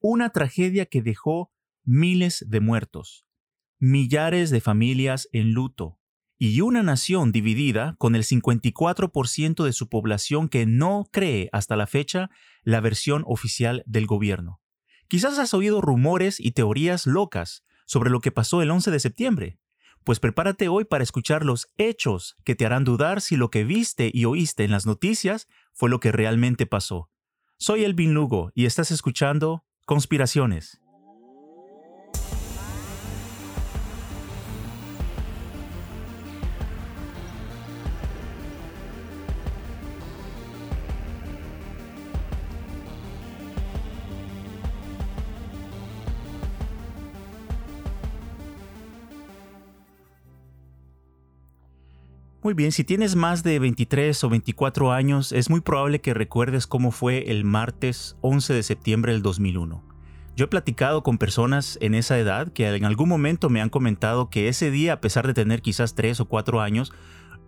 una tragedia que dejó miles de muertos, millares de familias en luto y una nación dividida con el 54% de su población que no cree hasta la fecha la versión oficial del gobierno. Quizás has oído rumores y teorías locas sobre lo que pasó el 11 de septiembre. Pues prepárate hoy para escuchar los hechos que te harán dudar si lo que viste y oíste en las noticias fue lo que realmente pasó. Soy Elvin Lugo y estás escuchando Conspiraciones. Muy bien, si tienes más de 23 o 24 años, es muy probable que recuerdes cómo fue el martes 11 de septiembre del 2001. Yo he platicado con personas en esa edad que en algún momento me han comentado que ese día, a pesar de tener quizás 3 o 4 años,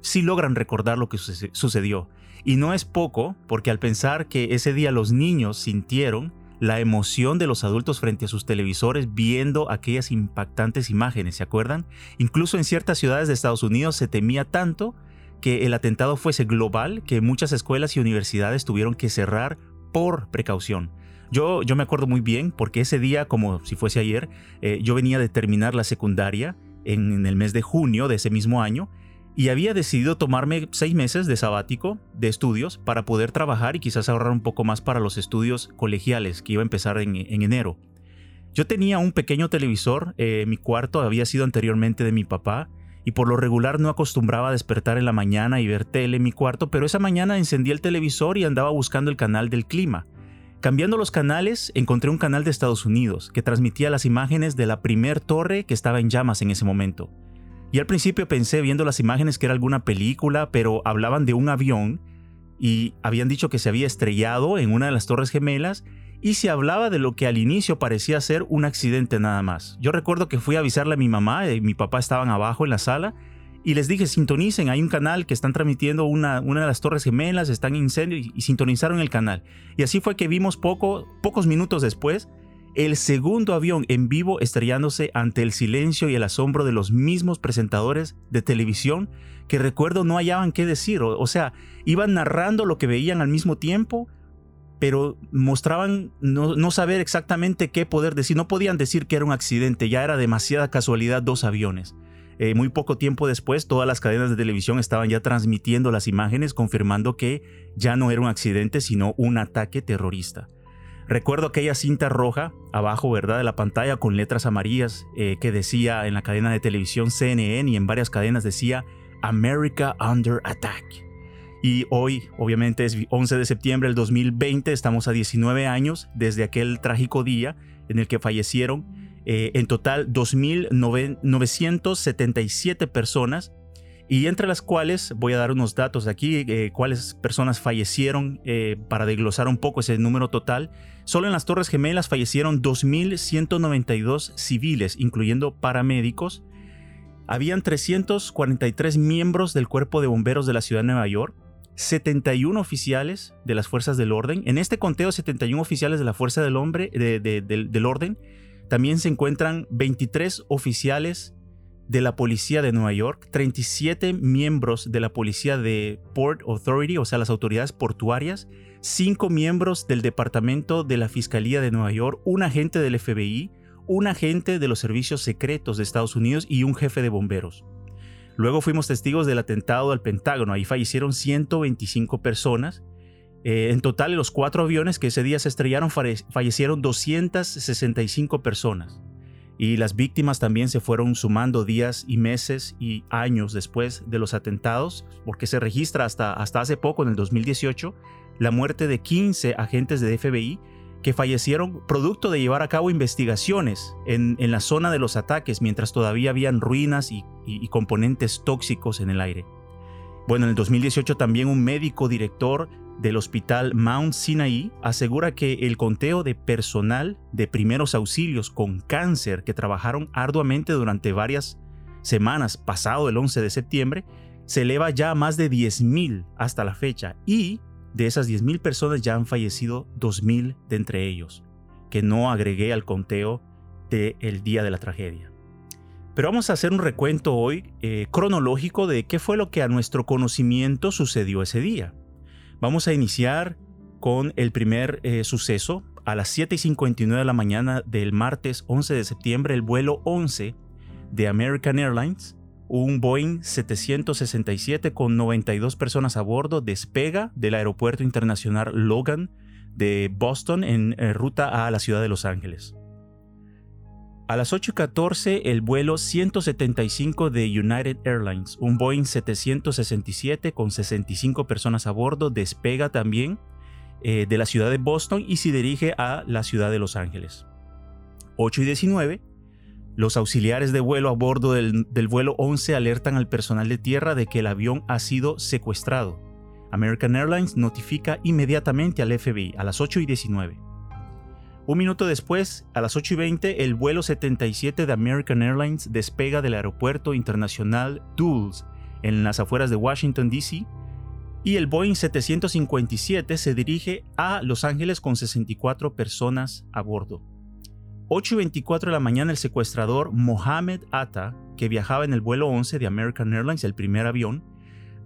sí logran recordar lo que sucedió. Y no es poco, porque al pensar que ese día los niños sintieron la emoción de los adultos frente a sus televisores viendo aquellas impactantes imágenes, ¿se acuerdan? Incluso en ciertas ciudades de Estados Unidos se temía tanto que el atentado fuese global que muchas escuelas y universidades tuvieron que cerrar por precaución. Yo, yo me acuerdo muy bien porque ese día, como si fuese ayer, eh, yo venía de terminar la secundaria en el mes de junio de ese mismo año y había decidido tomarme seis meses de sabático de estudios para poder trabajar y quizás ahorrar un poco más para los estudios colegiales que iba a empezar en, enero. Yo tenía un pequeño televisor, eh, mi cuarto había sido anteriormente de mi papá y por lo regular no acostumbraba a despertar en la mañana y ver tele en mi cuarto, pero esa mañana encendí el televisor y andaba buscando el canal del clima. Cambiando los canales, encontré un canal de Estados Unidos que transmitía las imágenes de la primer torre que estaba en llamas en ese momento. Y al principio pensé viendo las imágenes que era alguna película, pero hablaban de un avión y habían dicho que se había estrellado en una de las torres gemelas y se hablaba de lo que al inicio parecía ser un accidente nada más. Yo recuerdo que fui a avisarle a mi mamá y mi papá estaban abajo en la sala y les dije sintonicen, hay un canal que están transmitiendo una, una de las torres gemelas, están en incendio y, sintonizaron el canal. Y así fue que vimos poco, pocos minutos después el segundo avión en vivo estrellándose ante el silencio y el asombro de los mismos presentadores de televisión que recuerdo no hallaban qué decir, o, sea, iban narrando lo que veían al mismo tiempo, pero mostraban no, saber exactamente qué poder decir, no podían decir que era un accidente, ya era demasiada casualidad dos aviones. Eh, muy poco tiempo después, todas las cadenas de televisión estaban ya transmitiendo las imágenes, confirmando que ya no era un accidente, sino un ataque terrorista. Recuerdo aquella cinta roja abajo, ¿verdad?, de la pantalla con letras amarillas eh, que decía en la cadena de televisión CNN y en varias cadenas decía America Under Attack. Y hoy, obviamente, es 11 de septiembre del 2020, estamos a 19 años desde aquel trágico día en el que fallecieron eh, en total 2.977 personas y entre las cuales voy a dar unos datos aquí, eh, cuáles personas fallecieron eh, para desglosar un poco ese número total. Solo en las Torres Gemelas fallecieron 2.192 civiles, incluyendo paramédicos. Habían 343 miembros del cuerpo de bomberos de la ciudad de Nueva York, 71 oficiales de las fuerzas del orden. En este conteo, 71 oficiales de la fuerza del, hombre, del orden. También se encuentran 23 oficiales de la policía de Nueva York, 37 miembros de la policía de Port Authority, o sea, las autoridades portuarias, 5 miembros del departamento de la Fiscalía de Nueva York, un agente del FBI, un agente de los servicios secretos de Estados Unidos y un jefe de bomberos. Luego fuimos testigos del atentado al Pentágono, ahí fallecieron 125 personas. Eh, en total, en los cuatro aviones que ese día se estrellaron fallecieron 265 personas y las víctimas también se fueron sumando días y meses y años después de los atentados, porque se registra hasta, hasta hace poco, en el 2018, la muerte de 15 agentes de FBI que fallecieron producto de llevar a cabo investigaciones en, la zona de los ataques mientras todavía habían ruinas y componentes tóxicos en el aire. Bueno, en el 2018 también un médico director del hospital Mount Sinai asegura que el conteo de personal de primeros auxilios con cáncer que trabajaron arduamente durante varias semanas pasado el 11 de septiembre se eleva ya a más de 10.000 hasta la fecha y de esas 10.000 personas ya han fallecido 2.000 de entre ellos. que no agregué al conteo del día de la tragedia. Pero vamos a hacer un recuento hoy eh, cronológico de qué fue lo que a nuestro conocimiento sucedió ese día. Vamos a iniciar con el primer eh, suceso. A las 7.59 de la mañana del martes 11 de septiembre, el vuelo 11 de American Airlines, un Boeing 767 con 92 personas a bordo, despega del Aeropuerto Internacional Logan de Boston en eh, ruta a la ciudad de Los Ángeles. A las 8.14 el vuelo 175 de United Airlines, un Boeing 767 con 65 personas a bordo, despega también eh, de la ciudad de Boston y se dirige a la ciudad de Los Ángeles. 8 y 19, los auxiliares de vuelo a bordo del, del vuelo 11 alertan al personal de tierra de que el avión ha sido secuestrado. American Airlines notifica inmediatamente al FBI a las 8 y 19. Un minuto después, a las 8 y 20, el vuelo 77 de American Airlines despega del aeropuerto internacional Dulles, en las afueras de Washington, D.C., y el Boeing 757 se dirige a Los Ángeles con 64 personas a bordo. 8 y 24 de la mañana, el secuestrador Mohamed Atta, que viajaba en el vuelo 11 de American Airlines, el primer avión,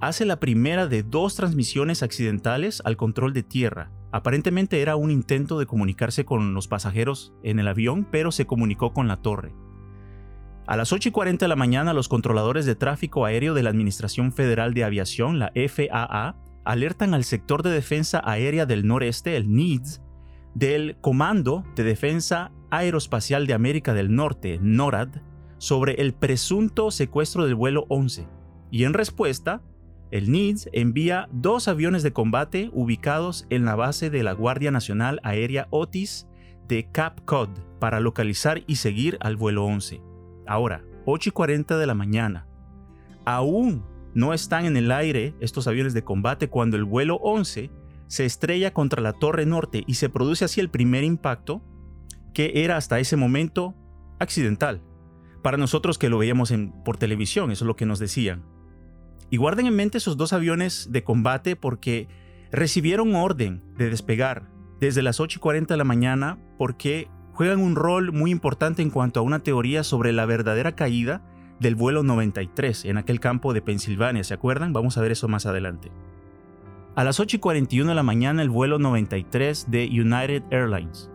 hace la primera de dos transmisiones accidentales al control de tierra, Aparentemente era un intento de comunicarse con los pasajeros en el avión, pero se comunicó con la torre. A las 8 y 40 de la mañana, los controladores de tráfico aéreo de la Administración Federal de Aviación, la FAA, alertan al sector de defensa aérea del noreste, el NEADS, del Comando de Defensa Aeroespacial de América del Norte, NORAD, sobre el presunto secuestro del vuelo 11. Y en respuesta, el NIDS envía dos aviones de combate ubicados en la base de la Guardia Nacional Aérea Otis de Cap Cod para localizar y seguir al vuelo 11. Ahora, 8 y 40 de la mañana. Aún no están en el aire estos aviones de combate cuando el vuelo 11 se estrella contra la torre norte y se produce así el primer impacto que era hasta ese momento accidental. Para nosotros que lo veíamos por televisión, eso es lo que nos decían. Y guarden en mente esos dos aviones de combate porque recibieron orden de despegar desde las 8 y 40 de la mañana porque juegan un rol muy importante en cuanto a una teoría sobre la verdadera caída del vuelo 93 en aquel campo de Pensilvania, ¿se acuerdan? Vamos a ver eso más adelante. A las 8 y 41 de la mañana el vuelo 93 de United Airlines,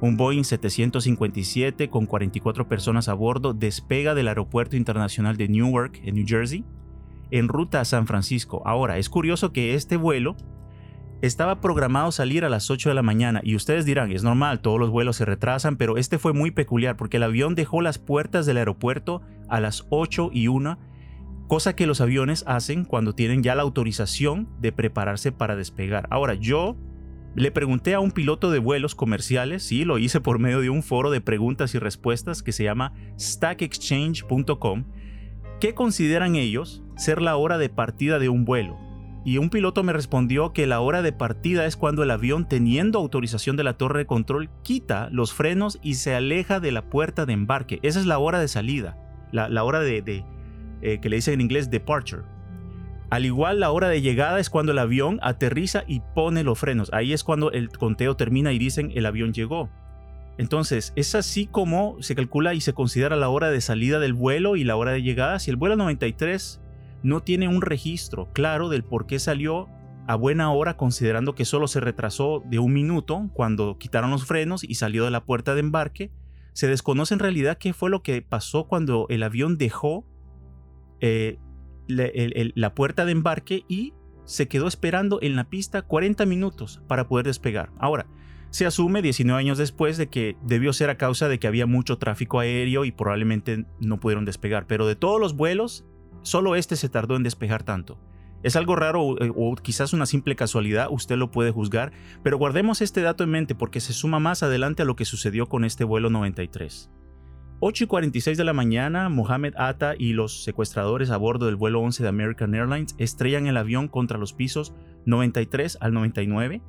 un Boeing 757 con 44 personas a bordo, despega del Aeropuerto Internacional de Newark, en New Jersey, en ruta a San Francisco. Ahora, es curioso que este vuelo estaba programado salir a las 8 de la mañana y ustedes dirán, es normal, todos los vuelos se retrasan, pero este fue muy peculiar porque el avión dejó las puertas del aeropuerto a las 8 y 1, cosa que los aviones hacen cuando tienen ya la autorización de prepararse para despegar. Ahora, yo le pregunté a un piloto de vuelos comerciales, sí, lo hice por medio de un foro de preguntas y respuestas que se llama stackexchange.com, ¿qué consideran ellos ser la hora de partida de un vuelo? Y un piloto me respondió que la hora de partida es cuando el avión, teniendo autorización de la torre de control, quita los frenos y se aleja de la puerta de embarque. Esa es la hora de salida, la, hora de, eh, que le dicen en inglés departure. Al igual, la hora de llegada es cuando el avión aterriza y pone los frenos. Ahí es cuando el conteo termina y dicen el avión llegó. Entonces, es así como se calcula y se considera la hora de salida del vuelo y la hora de llegada. Si el vuelo 93 no tiene un registro claro del por qué salió a buena hora, considerando que solo se retrasó de un minuto cuando quitaron los frenos y salió de la puerta de embarque, se desconoce en realidad qué fue lo que pasó cuando el avión dejó eh, la puerta de embarque y se quedó esperando en la pista 40 minutos para poder despegar. Ahora, se asume 19 años después de que debió ser a causa de que había mucho tráfico aéreo y probablemente no pudieron despegar, pero de todos los vuelos, solo este se tardó en despegar tanto. Es algo raro eh, o, quizás una simple casualidad, usted lo puede juzgar, pero guardemos este dato en mente porque se suma más adelante a lo que sucedió con este vuelo 93. 8 y 46 de la mañana, Mohamed Atta y los secuestradores a bordo del vuelo 11 de American Airlines estrellan el avión contra los pisos 93 al 99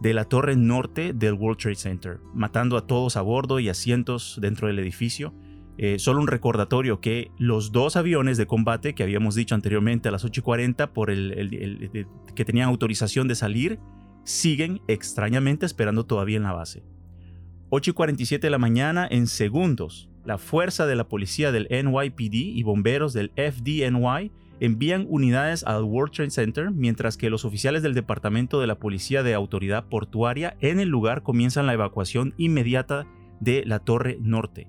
de la torre norte del World Trade Center, matando a todos a bordo y asientos dentro del edificio. Eh, solo un recordatorio que los dos aviones de combate que habíamos dicho anteriormente a las 8.40 por el, que tenían autorización de salir siguen extrañamente esperando todavía en la base. 8 y 47 de la mañana, en segundos, la fuerza de la policía del NYPD y bomberos del FDNY envían unidades al World Trade Center, mientras que los oficiales del Departamento de la Policía de Autoridad Portuaria en el lugar comienzan la evacuación inmediata de la Torre Norte.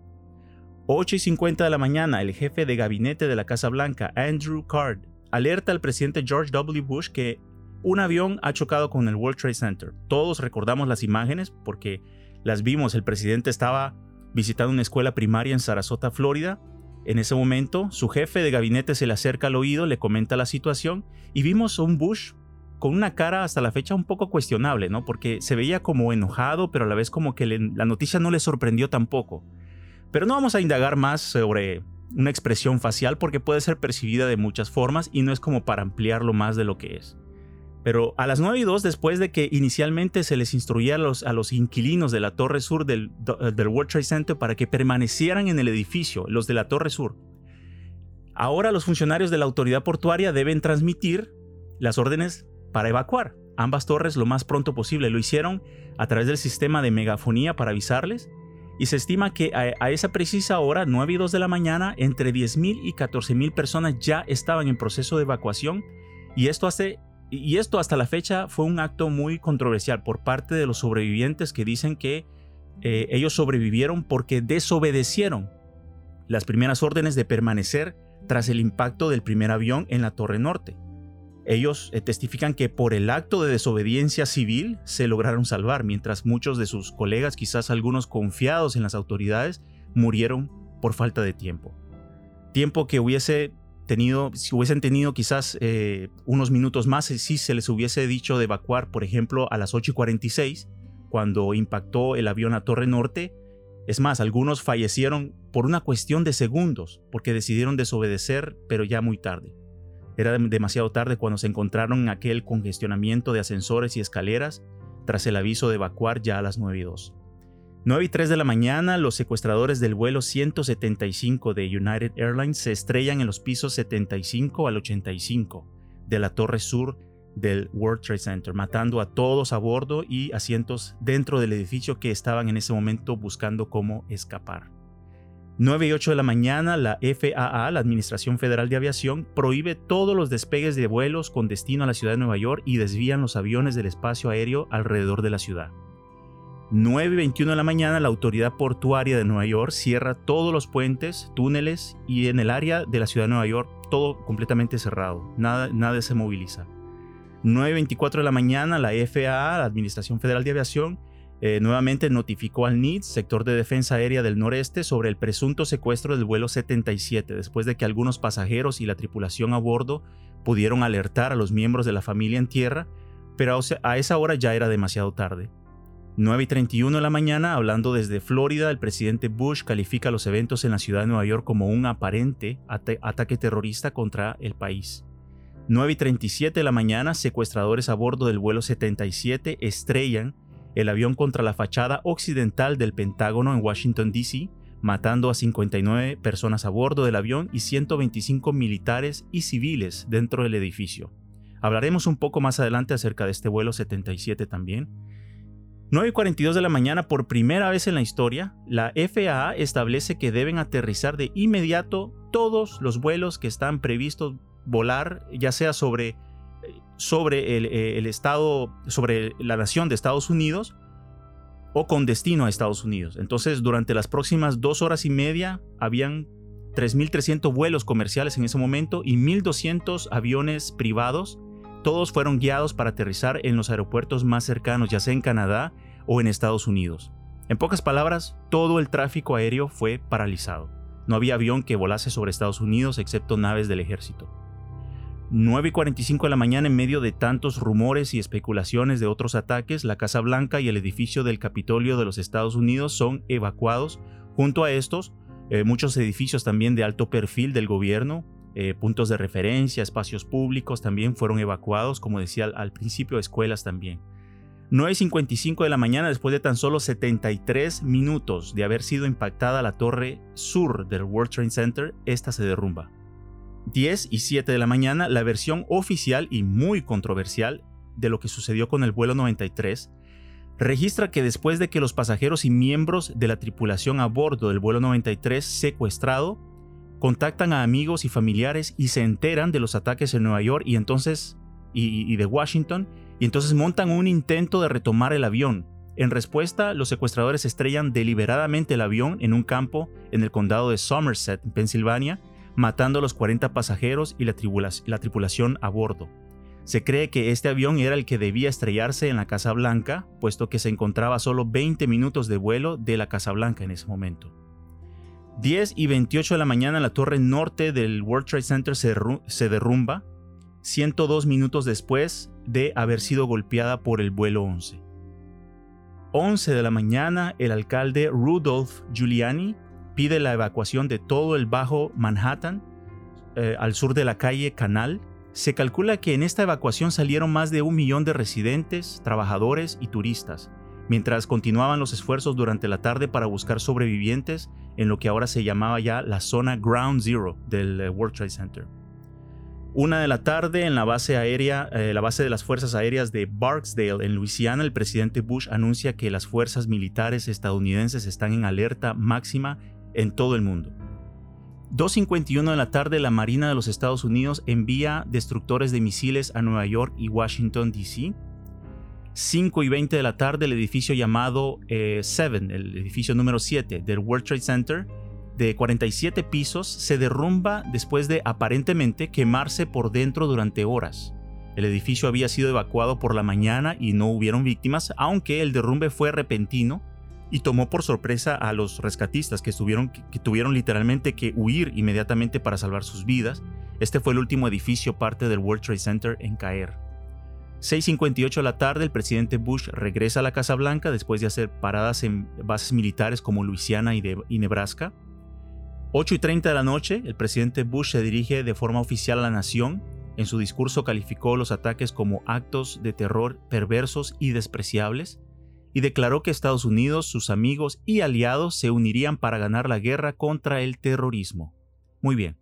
8 y 50 de la mañana, el jefe de gabinete de la Casa Blanca, Andrew Card, alerta al presidente George W. Bush que un avión ha chocado con el World Trade Center. Todos recordamos las imágenes porque las vimos. El presidente estaba visitando una escuela primaria en Sarasota, Florida. En ese momento, su jefe de gabinete se le acerca al oído, le comenta la situación y vimos a un Bush con una cara hasta la fecha un poco cuestionable, ¿no? Porque se veía como enojado, pero a la vez como que la noticia no le sorprendió tampoco. Pero no vamos a indagar más sobre una expresión facial porque puede ser percibida de muchas formas y no es como para ampliarlo más de lo que es. Pero a las 9 y 2, después de que inicialmente se les instruía a los, inquilinos de la Torre Sur del, del World Trade Center para que permanecieran en el edificio, los de la Torre Sur, ahora los funcionarios de la autoridad portuaria deben transmitir las órdenes para evacuar ambas torres lo más pronto posible. Lo hicieron a través del sistema de megafonía para avisarles y se estima que a, esa precisa hora, 9 y 2 de la mañana, entre 10.000 y 14.000 personas ya estaban en proceso de evacuación y esto, hace, y esto hasta la fecha fue un acto muy controversial por parte de los sobrevivientes que dicen que eh, ellos sobrevivieron porque desobedecieron las primeras órdenes de permanecer tras el impacto del primer avión en la Torre Norte. Ellos eh, testifican que por el acto de desobediencia civil se lograron salvar, mientras muchos de sus colegas, quizás algunos confiados en las autoridades, murieron por falta de tiempo. Tiempo que hubiese tenido, si hubiesen tenido quizás eh, unos minutos más, eh, si se les hubiese dicho de evacuar, por ejemplo, a las 8 y 46, cuando impactó el avión a Torre Norte. Es más, algunos fallecieron por una cuestión de segundos, porque decidieron desobedecer, pero ya muy tarde. Era demasiado tarde cuando se encontraron en aquel congestionamiento de ascensores y escaleras tras el aviso de evacuar ya a las 9 y 2. 9 y 3 de la mañana, los secuestradores del vuelo 175 de United Airlines se estrellan en los pisos 75 al 85 de la torre sur del World Trade Center, matando a todos a bordo y asientos dentro del edificio que estaban en ese momento buscando cómo escapar. 9 y 8 de la mañana, la FAA, la Administración Federal de Aviación, prohíbe todos los despegues de vuelos con destino a la ciudad de Nueva York y desvían los aviones del espacio aéreo alrededor de la ciudad. 9 y 21 de la mañana, la Autoridad Portuaria de Nueva York cierra todos los puentes, túneles y en el área de la ciudad de Nueva York todo completamente cerrado, nada, nada se moviliza. 9 y 24 de la mañana, la FAA, la Administración Federal de Aviación, eh, nuevamente notificó al NIDS, sector de defensa aérea del noreste, sobre el presunto secuestro del vuelo 77, después de que algunos pasajeros y la tripulación a bordo pudieron alertar a los miembros de la familia en tierra, pero a esa hora ya era demasiado tarde. 9 y 31 de la mañana, hablando desde Florida, el presidente Bush califica los eventos en la ciudad de Nueva York como un aparente ataque terrorista contra el país. 9 y 37 de la mañana, secuestradores a bordo del vuelo 77 estrellan el avión contra la fachada occidental del Pentágono en Washington, D.C., matando a 59 personas a bordo del avión y 125 militares y civiles dentro del edificio. Hablaremos un poco más adelante acerca de este vuelo 77 también. 9.42 de la mañana, por primera vez en la historia, la FAA establece que deben aterrizar de inmediato todos los vuelos que están previstos volar, ya sea sobre sobre eh, el, estado, sobre la nación de Estados Unidos o con destino a Estados Unidos. Entonces, durante las próximas dos horas y media, habían 3.300 vuelos comerciales en ese momento y 1.200 aviones privados. Todos fueron guiados para aterrizar en los aeropuertos más cercanos, ya sea en Canadá o en Estados Unidos. En pocas palabras, todo el tráfico aéreo fue paralizado. No había avión que volase sobre Estados Unidos excepto naves del ejército. 9 y 45 de la mañana, en medio de tantos rumores y especulaciones de otros ataques, la Casa Blanca y el edificio del Capitolio de los Estados Unidos son evacuados. Junto a estos, eh, muchos edificios también de alto perfil del gobierno, eh, puntos de referencia, espacios públicos también fueron evacuados, como decía al, al principio, escuelas también. 9.55 de la mañana, después de tan solo 73 minutos de haber sido impactada la torre sur del World Trade Center, esta se derrumba. 10 y 7 de la mañana, la versión oficial y muy controversial de lo que sucedió con el vuelo 93. registra que después de que los pasajeros y miembros de la tripulación a bordo del vuelo 93 secuestrado contactan a amigos y familiares y se enteran de los ataques en Nueva York y entonces y, de Washington y entonces montan un intento de retomar el avión. En respuesta, los secuestradores estrellan deliberadamente el avión en un campo en el condado de Somerset, en Pensilvania, matando a los 40 pasajeros y la, la tripulación a bordo. Se cree que este avión era el que debía estrellarse en la Casa Blanca, puesto que se encontraba solo 20 minutos de vuelo de la Casa Blanca en ese momento. 10 y 28 de la mañana la torre norte del World Trade Center se, derrumba, 102 minutos después de haber sido golpeada por el vuelo 11. 11 de la mañana el alcalde Rudolph Giuliani pide la evacuación de todo el Bajo Manhattan eh, al sur de la calle Canal. Se calcula que en esta evacuación salieron más de un millón de residentes, trabajadores y turistas, mientras continuaban los esfuerzos durante la tarde para buscar sobrevivientes en lo que ahora se llamaba ya la zona Ground Zero del eh, World Trade Center. Una de la tarde en la base aérea, eh, la base de las fuerzas aéreas de Barksdale en Luisiana, el presidente Bush anuncia que las fuerzas militares estadounidenses están en alerta máxima en todo el mundo. 2.51 de la tarde, la Marina de los Estados Unidos envía destructores de misiles a Nueva York y Washington, D.C. 5 y 20 de la tarde, el edificio llamado 7, eh, el edificio número 7 del World Trade Center, de 47 pisos, se derrumba después de aparentemente quemarse por dentro durante horas. El edificio había sido evacuado por la mañana y no hubieron víctimas, aunque el derrumbe fue repentino y tomó por sorpresa a los rescatistas que, que tuvieron literalmente que huir inmediatamente para salvar sus vidas. Este fue el último edificio parte del World Trade Center en caer. 6.58 de la tarde, el presidente Bush regresa a la Casa Blanca después de hacer paradas en bases militares como Luisiana y, y Nebraska. 8.30 de la noche, el presidente Bush se dirige de forma oficial a la nación. En su discurso calificó los ataques como actos de terror perversos y despreciables y declaró que Estados Unidos, sus amigos y aliados se unirían para ganar la guerra contra el terrorismo. Muy bien.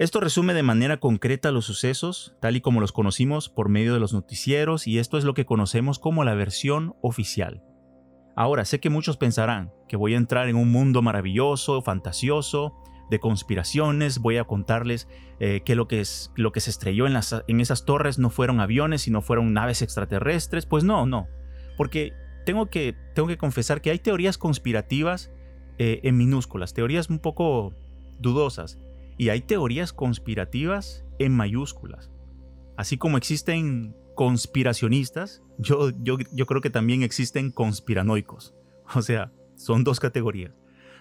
Esto resume de manera concreta los sucesos, tal y como los conocimos por medio de los noticieros, y esto es lo que conocemos como la versión oficial. Ahora, sé que muchos pensarán que voy a entrar en un mundo maravilloso, fantasioso, de conspiraciones, voy a contarles eh, que, lo que, es, lo que se estrelló en, esas torres no fueron aviones, sino fueron naves extraterrestres. Pues no, no, porque tengo que, tengo que confesar que hay teorías conspirativas eh, en minúsculas, teorías un poco dudosas, y hay teorías conspirativas en mayúsculas. Así como existen conspiracionistas, yo, yo, yo creo que también existen conspiranoicos. O sea, son dos categorías.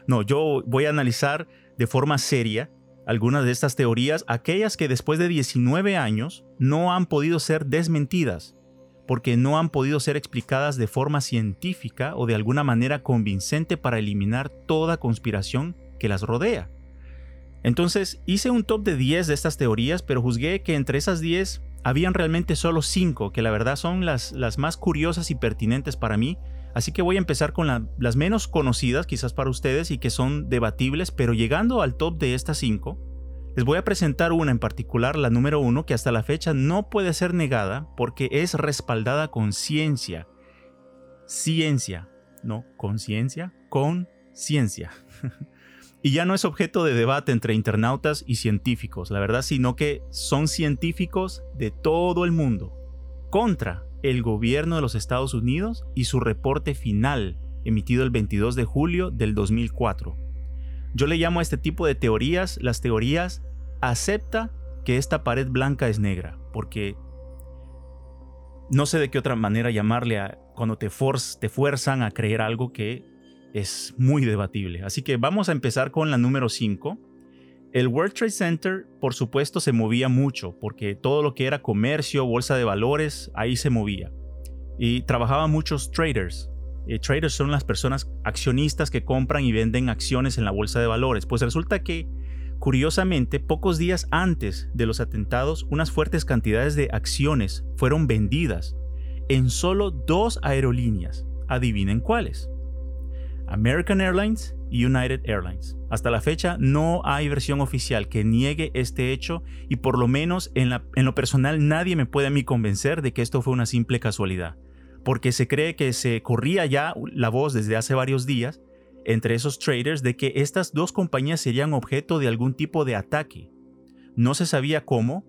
No, yo voy a analizar de forma seria algunas de estas teorías, aquellas que después de 19 años no han podido ser desmentidas, porque no han podido ser explicadas de forma científica o de alguna manera convincente para eliminar toda conspiración que las rodea. Entonces hice un top de 10 de estas teorías, pero juzgué que entre esas 10 habían realmente solo 5, que la verdad son las, más curiosas y pertinentes para mí. Así que voy a empezar con las menos conocidas quizás para ustedes y que son debatibles, pero llegando al top de estas 5, les voy a presentar una en particular, la número 1, que hasta la fecha no puede ser negada porque es respaldada con ciencia. Ciencia, no conciencia, con ciencia. Y ya no es objeto de debate entre internautas y científicos, la verdad, sino que son científicos de todo el mundo contra el gobierno de los Estados Unidos y su reporte final, emitido el 22 de julio del 2004. Yo le llamo a este tipo de teorías las teorías acepta que esta pared blanca es negra, porque no sé de qué otra manera llamarle a cuando te, te fuerzan a creer algo que es muy debatible. Así que vamos a empezar con la número 5. El World Trade Center, por supuesto, se movía mucho, porque todo lo que era comercio, bolsa de valores, ahí se movía. Y trabajaban muchos traders. Eh, traders son las personas accionistas que compran y venden acciones en la bolsa de valores. Pues resulta que, curiosamente, pocos días antes de los atentados, unas fuertes cantidades de acciones fueron vendidas en solo dos aerolíneas. Adivinen cuáles. American Airlines y United Airlines. Hasta la fecha no hay versión oficial que niegue este hecho y por lo menos en, lo personal nadie me puede a mí convencer de que esto fue una simple casualidad. porque se cree que se corría ya la voz desde hace varios días entre esos traders de que estas dos compañías serían objeto de algún tipo de ataque. No se sabía cómo,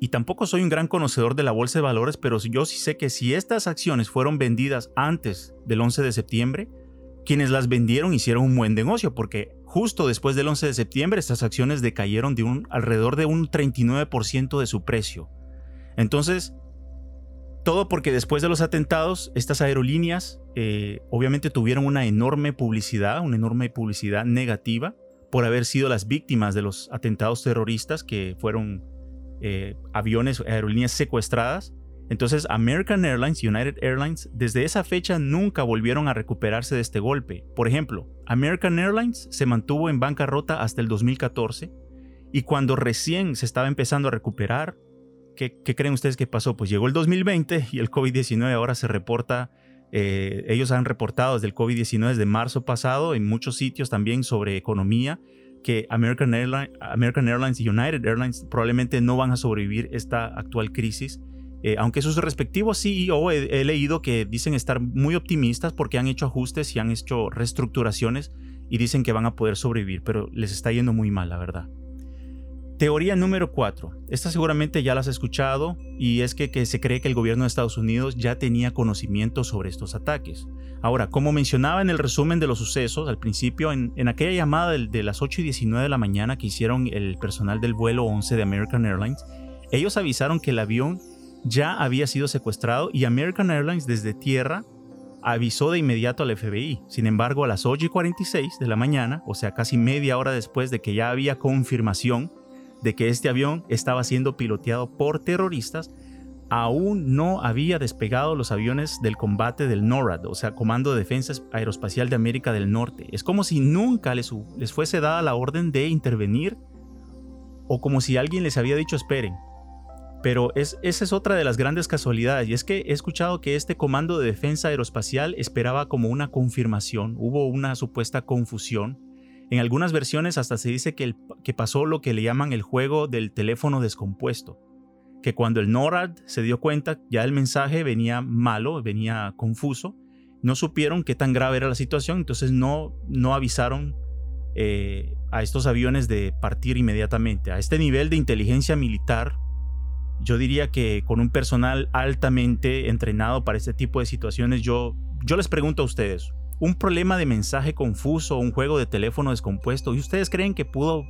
y tampoco soy un gran conocedor de la bolsa de valores, pero yo sí sé que si estas acciones fueron vendidas antes del 11 de septiembre, quienes las vendieron hicieron un buen negocio, porque justo después del 11 de septiembre estas acciones decayeron de un, alrededor de un 39% de su precio. Entonces, todo porque después de los atentados, estas aerolíneas eh, obviamente tuvieron una enorme publicidad, una enorme publicidad negativa por haber sido las víctimas de los atentados terroristas que fueron eh, aviones, aerolíneas secuestradas. Entonces American Airlines y United Airlines desde esa fecha nunca volvieron a recuperarse de este golpe. Por ejemplo, American Airlines se mantuvo en bancarrota hasta el 2014 y cuando recién se estaba empezando a recuperar, ¿Qué, creen ustedes que pasó? Pues llegó el 2020 y el COVID-19 ahora se reporta, eh, ellos han reportado desde el COVID-19 desde marzo pasado en muchos sitios también sobre economía que American, Airlines y United Airlines probablemente no van a sobrevivir esta actual crisis. Eh, aunque sus respectivos CEO he, he leído que dicen estar muy optimistas porque han hecho ajustes y han hecho reestructuraciones y dicen que van a poder sobrevivir, pero les está yendo muy mal, la verdad. Teoría número 4. Esta seguramente ya la has escuchado y es que, se cree que el gobierno de Estados Unidos ya tenía conocimiento sobre estos ataques. Ahora, como mencionaba en el resumen de los sucesos al principio, en, aquella llamada de, de, las 8 y 19 de la mañana que hicieron el personal del vuelo 11 de American Airlines, ellos avisaron que el avión ya había sido secuestrado y American Airlines desde tierra avisó de inmediato al FBI. Sin embargo, a las 8 y 46 de la mañana, o sea, casi media hora después de que ya había confirmación de que este avión estaba siendo piloteado por terroristas, aún no había despegado los aviones del combate del NORAD, o sea, Comando de Defensa Aeroespacial de América del Norte. Es como si nunca les, les fuese dada la orden de intervenir o como si alguien les había dicho esperen. Pero es, esa es otra de las grandes casualidades, y es que he escuchado que este Comando de Defensa Aeroespacial esperaba como una confirmación, hubo una supuesta confusión en algunas versiones hasta se dice que, pasó lo que le llaman el juego del teléfono descompuesto, que cuando el NORAD se dio cuenta ya el mensaje venía malo, venía confuso, no supieron qué tan grave era la situación, entonces no, no avisaron eh, a estos aviones de partir inmediatamente. A este nivel de inteligencia militar, yo diría que con un personal altamente entrenado para este tipo de situaciones, yo, yo les pregunto a ustedes, un problema de mensaje confuso, un juego de teléfono descompuesto, ¿y ustedes creen que pudo,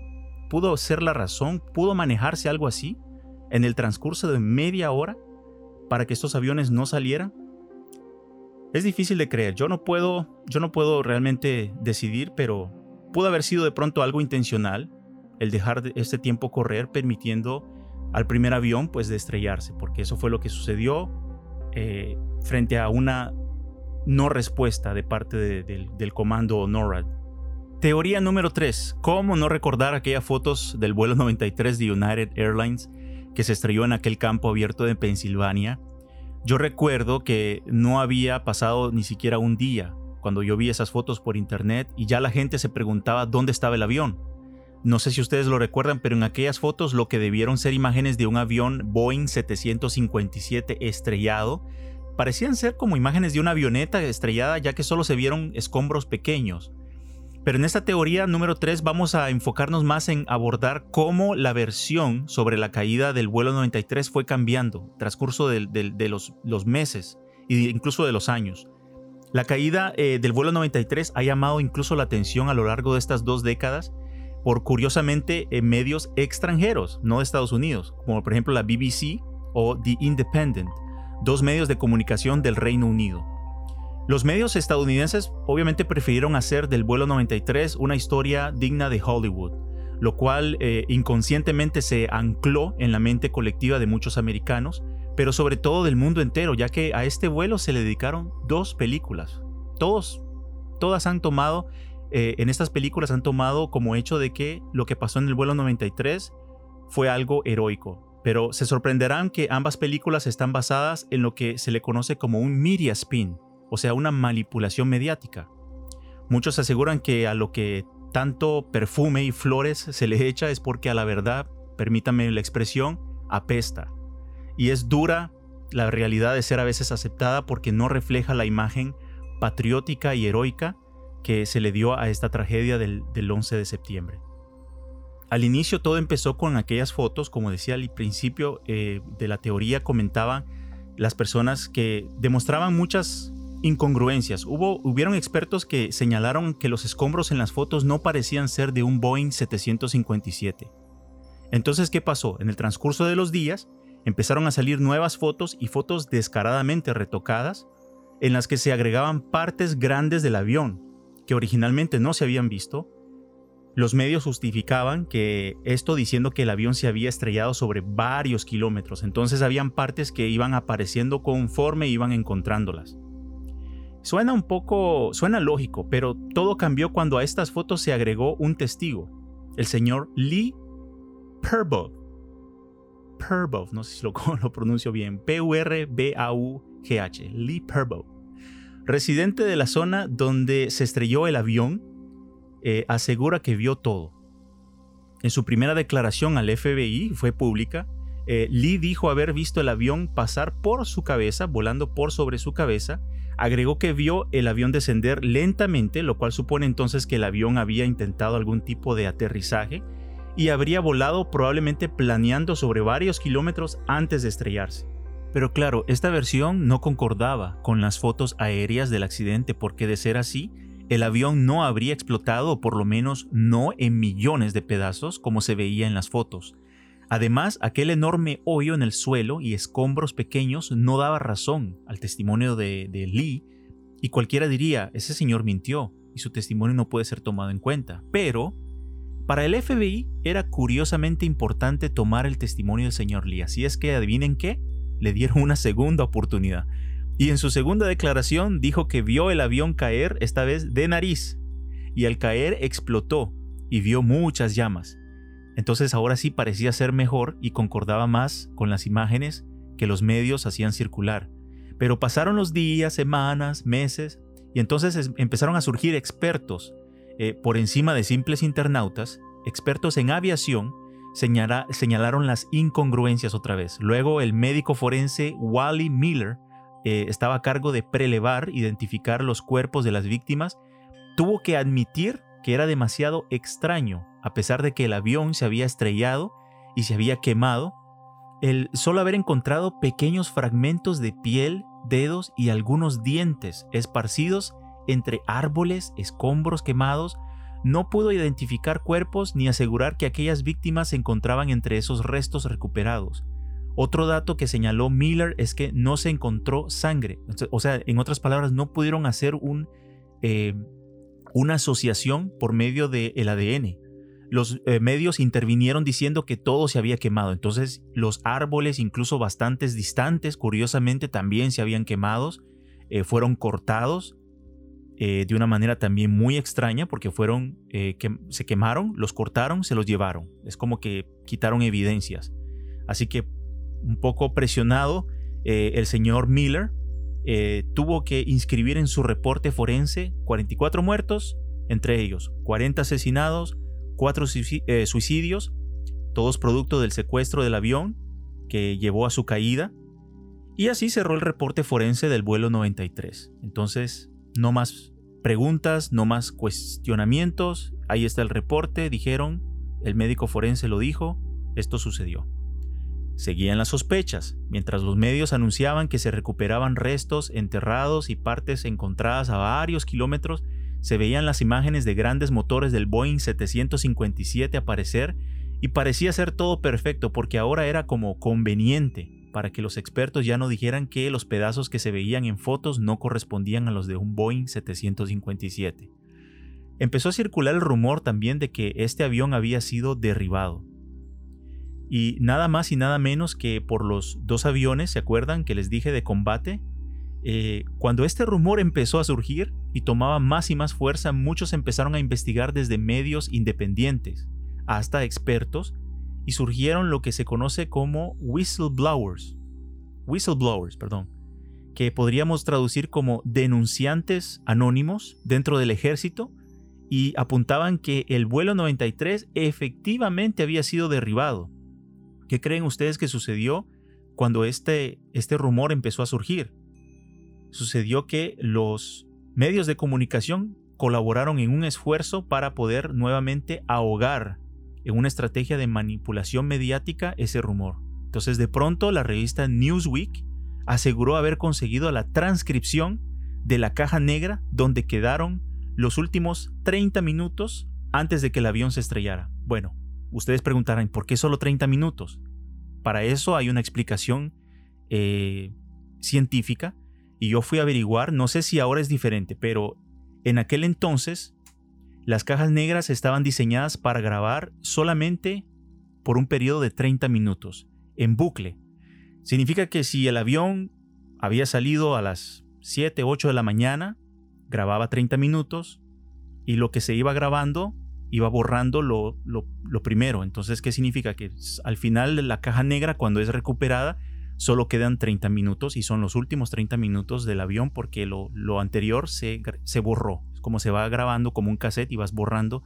pudo ser la razón, pudo manejarse algo así en el transcurso de media hora para que estos aviones no salieran? Es difícil de creer, yo no puedo, yo no puedo realmente decidir, pero pudo haber sido de pronto algo intencional el dejar este tiempo correr permitiendo al primer avión pues de estrellarse, porque eso fue lo que sucedió eh, frente a una no respuesta de parte del comando NORAD. Teoría número 3. ¿Cómo no recordar aquellas fotos del vuelo 93 de United Airlines que se estrelló en aquel campo abierto de Pensilvania? Yo recuerdo que no había pasado ni siquiera un día cuando yo vi esas fotos por internet y ya la gente se preguntaba dónde estaba el avión. No sé si ustedes lo recuerdan, pero en aquellas fotos lo que debieron ser imágenes de un avión Boeing 757 estrellado parecían ser como imágenes de una avioneta estrellada ya que solo se vieron escombros pequeños. Pero en esta teoría número 3 vamos a enfocarnos más en abordar cómo la versión sobre la caída del vuelo 93 fue cambiando, transcurso de, los, meses e incluso de los años. La caída eh, del vuelo 93 ha llamado incluso la atención a lo largo de estas dos décadas por curiosamente en medios extranjeros, no de Estados Unidos, como por ejemplo la BBC o The Independent dos medios de comunicación del Reino Unido. Los medios estadounidenses obviamente prefirieron hacer del vuelo 93 una historia digna de Hollywood, lo cual eh, inconscientemente se ancló en la mente colectiva de muchos americanos, pero sobre todo del mundo entero, ya que a este vuelo se le dedicaron dos películas. Todos, todas han tomado, eh, en estas películas han tomado como hecho de que lo que pasó en el vuelo 93 fue algo heroico, pero se sorprenderán que ambas películas están basadas en lo que se le conoce como un media spin, o sea, una manipulación mediática. Muchos aseguran que a lo que tanto perfume y flores se le echa es porque a la verdad, permítame la expresión, apesta. Y es dura la realidad de ser a veces aceptada porque no refleja la imagen patriótica y heroica que se le dio a esta tragedia del, 11 de septiembre. Al inicio todo empezó con aquellas fotos, como decía al principio eh, de la teoría, comentaban las personas que demostraban muchas incongruencias. Hubo, hubieron expertos que señalaron que los escombros en las fotos no parecían ser de un Boeing 757. Entonces, ¿qué pasó? En el transcurso de los días, empezaron a salir nuevas fotos y fotos descaradamente retocadas en las que se agregaban partes grandes del avión, que originalmente no se habían visto. Los medios justificaban que esto diciendo que el avión se había estrellado sobre varios kilómetros, entonces habían partes que iban apareciendo conforme iban encontrándolas. Suena un poco, suena lógico, pero todo cambió cuando a estas fotos se agregó un testigo, el señor Lee Purbov. Purbov, no sé si lo, lo pronuncio bien, P-U-R-B-A-U-G-H, Lee Purbov residente de la zona donde se estrelló el avión, eh, asegura que vio todo. En su primera declaración al FBI, fue pública, eh, Lee dijo haber visto el avión pasar por su cabeza, volando por sobre su cabeza. Agregó que vio el avión descender lentamente, lo cual supone entonces que el avión había intentado algún tipo de aterrizaje y habría volado probablemente planeando sobre varios kilómetros antes de estrellarse. Pero claro, esta versión no concordaba con las fotos aéreas del accidente porque de ser así, el avión no habría explotado o por lo menos no en millones de pedazos como se veía en las fotos. Además, aquel enorme hoyo en el suelo y escombros pequeños no daba razón al testimonio de, de Lee y cualquiera diría, ese señor mintió y su testimonio no puede ser tomado en cuenta. Pero, para el FBI era curiosamente importante tomar el testimonio del señor Lee, así es que adivinen qué, le dieron una segunda oportunidad. Y en su segunda declaración dijo que vio el avión caer, esta vez de nariz, y al caer explotó y vio muchas llamas. Entonces ahora sí parecía ser mejor y concordaba más con las imágenes que los medios hacían circular. Pero pasaron los días, semanas, meses, y entonces empezaron a surgir expertos eh, por encima de simples internautas, expertos en aviación, señalaron las incongruencias otra vez. Luego el médico forense Wally Miller eh, estaba a cargo de prelevar, identificar los cuerpos de las víctimas, tuvo que admitir que era demasiado extraño, a pesar de que el avión se había estrellado y se había quemado, el solo haber encontrado pequeños fragmentos de piel, dedos y algunos dientes esparcidos entre árboles, escombros quemados, no pudo identificar cuerpos ni asegurar que aquellas víctimas se encontraban entre esos restos recuperados. Otro dato que señaló Miller es que no se encontró sangre. O sea, en otras palabras, no pudieron hacer eh, una asociación por medio del ADN. Los eh, medios intervinieron diciendo que todo se había quemado. Entonces, los árboles, incluso bastantes distantes, curiosamente también se habían quemado, eh, fueron cortados eh, de una manera también muy extraña porque fueron, eh, que se quemaron, los cortaron, se los llevaron. Es como que quitaron evidencias. Así que un poco presionado, eh, el señor Miller tuvo que inscribir en su reporte forense 44 muertos, entre ellos 40 asesinados, 4 suicidios, todos producto del secuestro del avión que llevó a su caída. Y así cerró el reporte forense del vuelo 93. Entonces, no más preguntas, no más cuestionamientos. Ahí está el reporte, dijeron, el médico forense lo dijo, esto sucedió. Seguían las sospechas, mientras los medios anunciaban que se recuperaban restos enterrados y partes encontradas a varios kilómetros, se veían las imágenes de grandes motores del Boeing 757 aparecer y parecía ser todo perfecto porque ahora era como conveniente para que los expertos ya no dijeran que los pedazos que se veían en fotos no correspondían a los de un Boeing 757. Empezó a circular el rumor también de que este avión había sido derribado. Y nada más y nada menos que por los dos aviones, ¿se acuerdan que les dije de combate? Eh, cuando este rumor empezó a surgir y tomaba más y más fuerza, muchos empezaron a investigar desde medios independientes hasta expertos y surgieron lo que se conoce como whistleblowers. Whistleblowers, perdón, que podríamos traducir como denunciantes anónimos dentro del ejército y apuntaban que el vuelo 93 efectivamente había sido derribado. ¿Qué creen ustedes que sucedió cuando este, este rumor empezó a surgir? Sucedió que los medios de comunicación colaboraron en un esfuerzo para poder nuevamente ahogar en una estrategia de manipulación mediática ese rumor. Entonces de pronto la revista Newsweek aseguró haber conseguido la transcripción de la caja negra donde quedaron los últimos 30 minutos antes de que el avión se estrellara. Bueno, ustedes preguntarán, ¿por qué solo 30 minutos? Para eso hay una explicación eh, científica y yo fui a averiguar, no sé si ahora es diferente, pero en aquel entonces las cajas negras estaban diseñadas para grabar solamente por un periodo de 30 minutos en bucle. Significa que si el avión había salido a las 7, 8 de la mañana, grababa 30 minutos y lo que se iba grabando iba borrando lo, primero. Entonces, ¿qué significa? Que al final la caja negra, cuando es recuperada, solo quedan 30 minutos y son los últimos 30 minutos del avión porque lo, anterior se borró. Como se va grabando como un cassette y vas borrando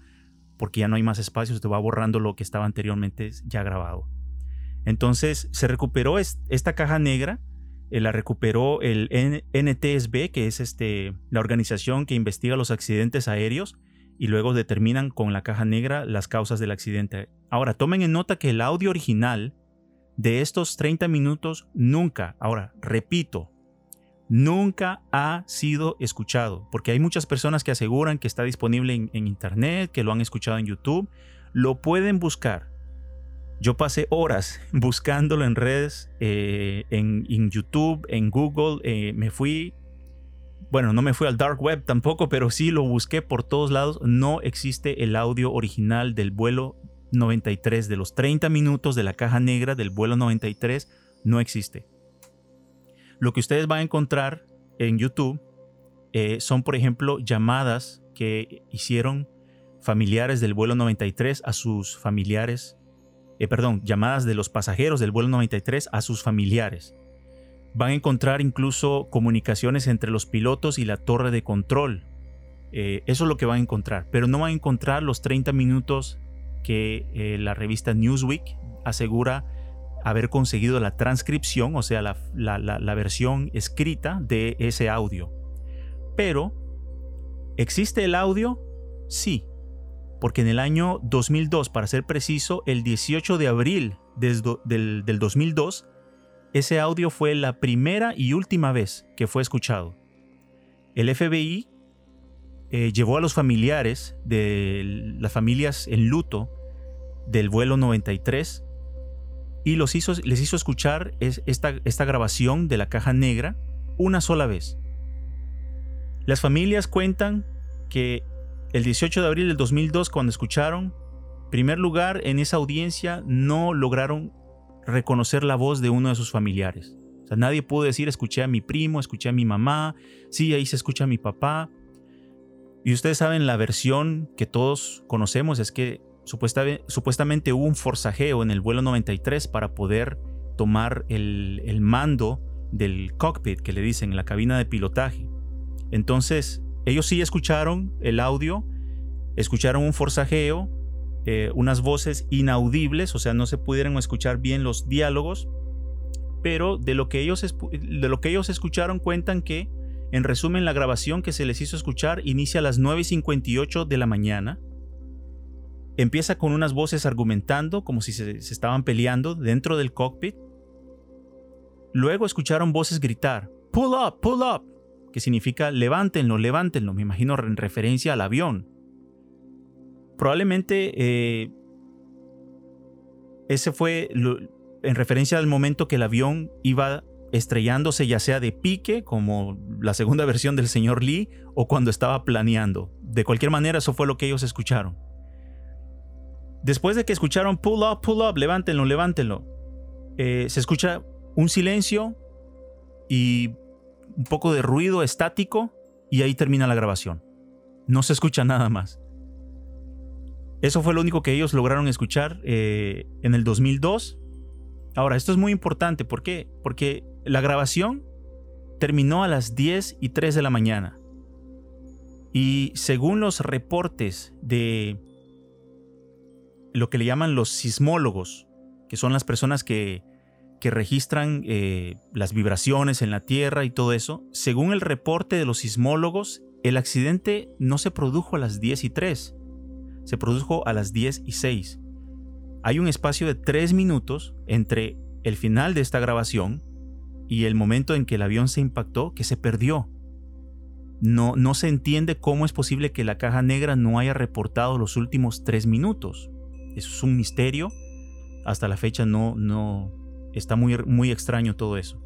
porque ya no hay más espacio, te va borrando lo que estaba anteriormente ya grabado. Entonces se recuperó esta caja negra, eh, la recuperó el NTSB, que es este, la organización que investiga los accidentes aéreos, y luego determinan con la caja negra las causas del accidente. Ahora, tomen en nota que el audio original de estos 30 minutos nunca, ahora, repito, nunca ha sido escuchado, porque hay muchas personas que aseguran que está disponible en Internet, que lo han escuchado en YouTube, lo pueden buscar yo pasé horas buscándolo en redes, eh, en, YouTube, en Google. Eh, me fui, bueno, no me fui al dark web tampoco, pero sí lo busqué por todos lados. No existe el audio original del vuelo 93, de los 30 minutos de la caja negra del vuelo 93, no existe. Lo que ustedes van a encontrar en YouTube eh, son, por ejemplo, llamadas que hicieron familiares del vuelo 93 a sus familiares eh, perdón, llamadas de los pasajeros del vuelo 93 a sus familiares. Van a encontrar incluso comunicaciones entre los pilotos y la torre de control. Eh, eso es lo que van a encontrar, pero no van a encontrar los 30 minutos que la revista Newsweek asegura haber conseguido la transcripción, o sea, la, versión escrita de ese audio. Pero, ¿existe el audio? Sí, porque en el año 2002, para ser preciso, el 18 de abril del, 2002, ese audio fue la primera y última vez que fue escuchado. El FBI eh, llevó a los familiares de las familias en luto del vuelo 93 y los hizo, les hizo escuchar esta, esta grabación de la caja negra una sola vez. Las familias cuentan que el 18 de abril del 2002, cuando escucharon, primer lugar, en esa audiencia no lograron reconocer la voz de uno de sus familiares. O sea, nadie pudo decir, escuché a mi primo, escuché a mi mamá, sí, ahí se escucha a mi papá. Y ustedes saben, la versión que todos conocemos es que supuestamente, hubo un forcajeo en el vuelo 93 para poder tomar el, mando del cockpit, que le dicen, la cabina de pilotaje. Entonces, ellos sí escucharon el audio, escucharon un forcajeo, eh, unas voces inaudibles, o sea, no se pudieron escuchar bien los diálogos, pero de lo, que ellos, de lo que ellos escucharon cuentan que, en resumen, la grabación que se les hizo escuchar inicia a las 9.58 de la mañana. Empieza con unas voces argumentando como si se estaban peleando dentro del cockpit. Luego escucharon voces gritar, Pull up, pull up, que significa levántenlo, levántenlo, me imagino en referencia al avión. Probablemente eh, ese fue en referencia al momento que el avión iba estrellándose ya sea de pique, como la segunda versión del señor Lee, o cuando estaba planeando. De cualquier manera, eso fue lo que ellos escucharon. Después de que escucharon pull up, pull up, levántenlo, levántenlo, eh, se escucha un silencio y un poco de ruido estático y ahí termina la grabación. No se escucha nada más. Eso fue lo único que ellos lograron escuchar eh, en el 2002. Ahora, esto es muy importante. ¿Por qué? Porque la grabación terminó a las 10 y 3 de la mañana. Y según los reportes de lo que le llaman los sismólogos, que son las personas que que registran eh, las vibraciones en la Tierra y todo eso, según el reporte de los sismólogos, el accidente no se produjo a las 10 y 3, se produjo a las 10 y 6. Hay un espacio de 3 minutos entre el final de esta grabación y el momento en que el avión se impactó que se perdió. No, no se entiende cómo es posible que la caja negra no haya reportado los últimos 3 minutos. Es un misterio. Hasta la fecha no, no, está muy, muy extraño todo eso.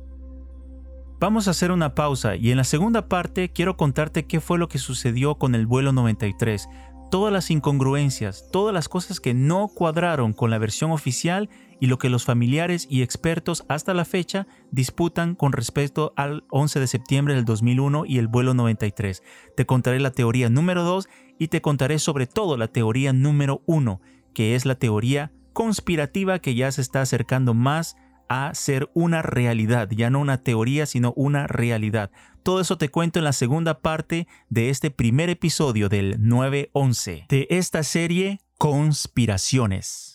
Vamos a hacer una pausa y en la segunda parte quiero contarte qué fue lo que sucedió con el vuelo 93, todas las incongruencias, todas las cosas que no cuadraron con la versión oficial y lo que los familiares y expertos hasta la fecha disputan con respecto al 11 de septiembre del 2001 y el vuelo 93. Te contaré la teoría número 2 y te contaré sobre todo la teoría número 1, que es la teoría conspirativa que ya se está acercando más a ser una realidad, ya no una teoría, sino una realidad. Todo eso te cuento en la segunda parte de este primer episodio del 911 de esta serie Conspiraciones.